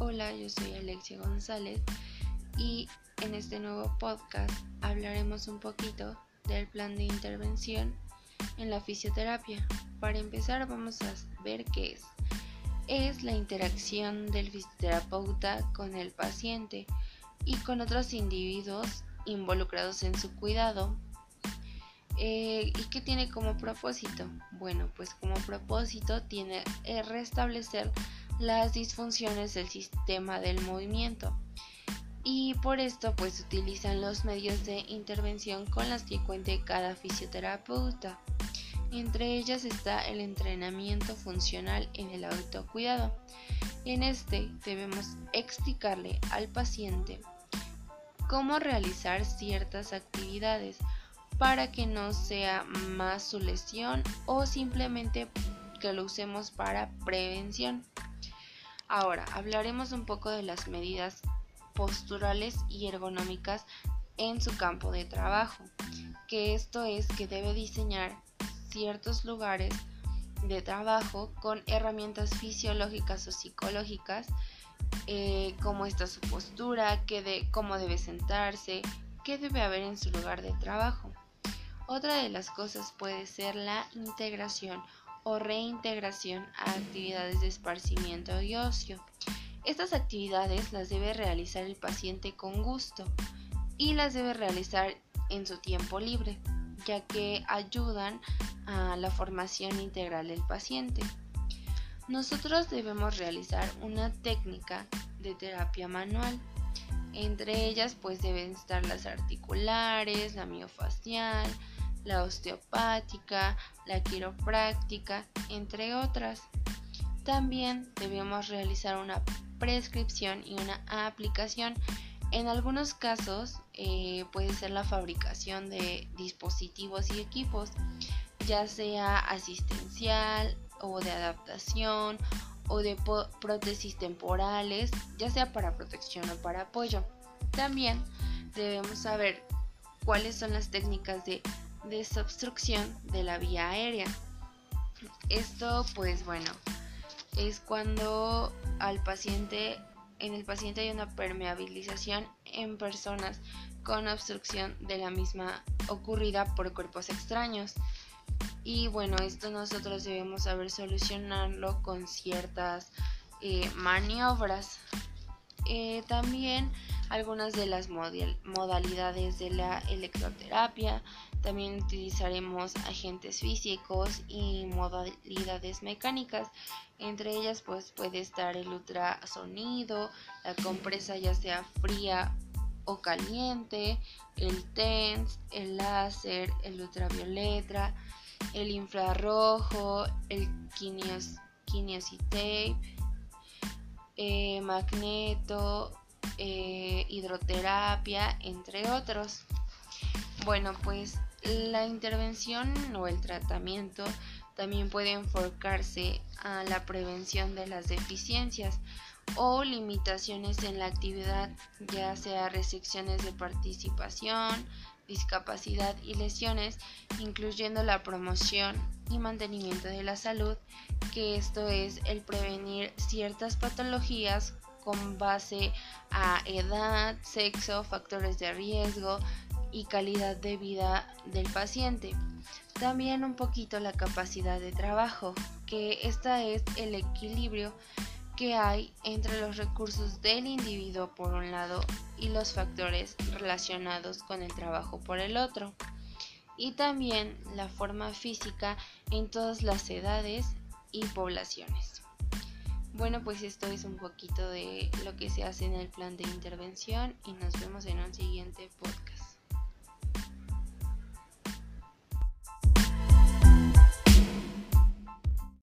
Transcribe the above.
Hola, yo soy Alexia González y en este nuevo podcast hablaremos un poquito del plan de intervención en la fisioterapia. Para empezar vamos a ver qué es. Es la interacción del fisioterapeuta con el paciente y con otros individuos involucrados en su cuidado. Eh, ¿Y qué tiene como propósito? Bueno, pues como propósito tiene restablecer las disfunciones del sistema del movimiento y por esto pues utilizan los medios de intervención con las que cuente cada fisioterapeuta. Entre ellas está el entrenamiento funcional en el autocuidado. En este debemos explicarle al paciente cómo realizar ciertas actividades para que no sea más su lesión o simplemente que lo usemos para prevención. Ahora hablaremos un poco de las medidas posturales y ergonómicas en su campo de trabajo, que esto es que debe diseñar ciertos lugares de trabajo con herramientas fisiológicas o psicológicas, eh, cómo está su postura, qué de, cómo debe sentarse, qué debe haber en su lugar de trabajo. Otra de las cosas puede ser la integración o reintegración a actividades de esparcimiento y ocio. Estas actividades las debe realizar el paciente con gusto y las debe realizar en su tiempo libre, ya que ayudan a la formación integral del paciente. Nosotros debemos realizar una técnica de terapia manual. Entre ellas pues deben estar las articulares, la miofacial, la osteopática, la quiropráctica, entre otras. También debemos realizar una prescripción y una aplicación. En algunos casos eh, puede ser la fabricación de dispositivos y equipos, ya sea asistencial o de adaptación o de prótesis temporales, ya sea para protección o para apoyo. También debemos saber cuáles son las técnicas de desobstrucción de la vía aérea. Esto pues bueno, es cuando al paciente en el paciente hay una permeabilización en personas con obstrucción de la misma ocurrida por cuerpos extraños. Y bueno, esto nosotros debemos saber solucionarlo con ciertas eh, maniobras. Eh, también algunas de las modalidades de la electroterapia. También utilizaremos agentes físicos y modalidades mecánicas. Entre ellas pues puede estar el ultrasonido, la compresa ya sea fría o caliente, el TENS, el láser, el ultravioleta, el infrarrojo, el kinios, tape, eh, magneto, eh, hidroterapia, entre otros. Bueno, pues la intervención o el tratamiento también puede enfocarse a la prevención de las deficiencias o limitaciones en la actividad, ya sea restricciones de participación, discapacidad y lesiones, incluyendo la promoción y mantenimiento de la salud, que esto es el prevenir ciertas patologías con base a edad, sexo, factores de riesgo y calidad de vida del paciente. También un poquito la capacidad de trabajo, que esta es el equilibrio que hay entre los recursos del individuo por un lado y los factores relacionados con el trabajo por el otro. Y también la forma física en todas las edades y poblaciones. Bueno, pues esto es un poquito de lo que se hace en el plan de intervención y nos vemos en un siguiente podcast.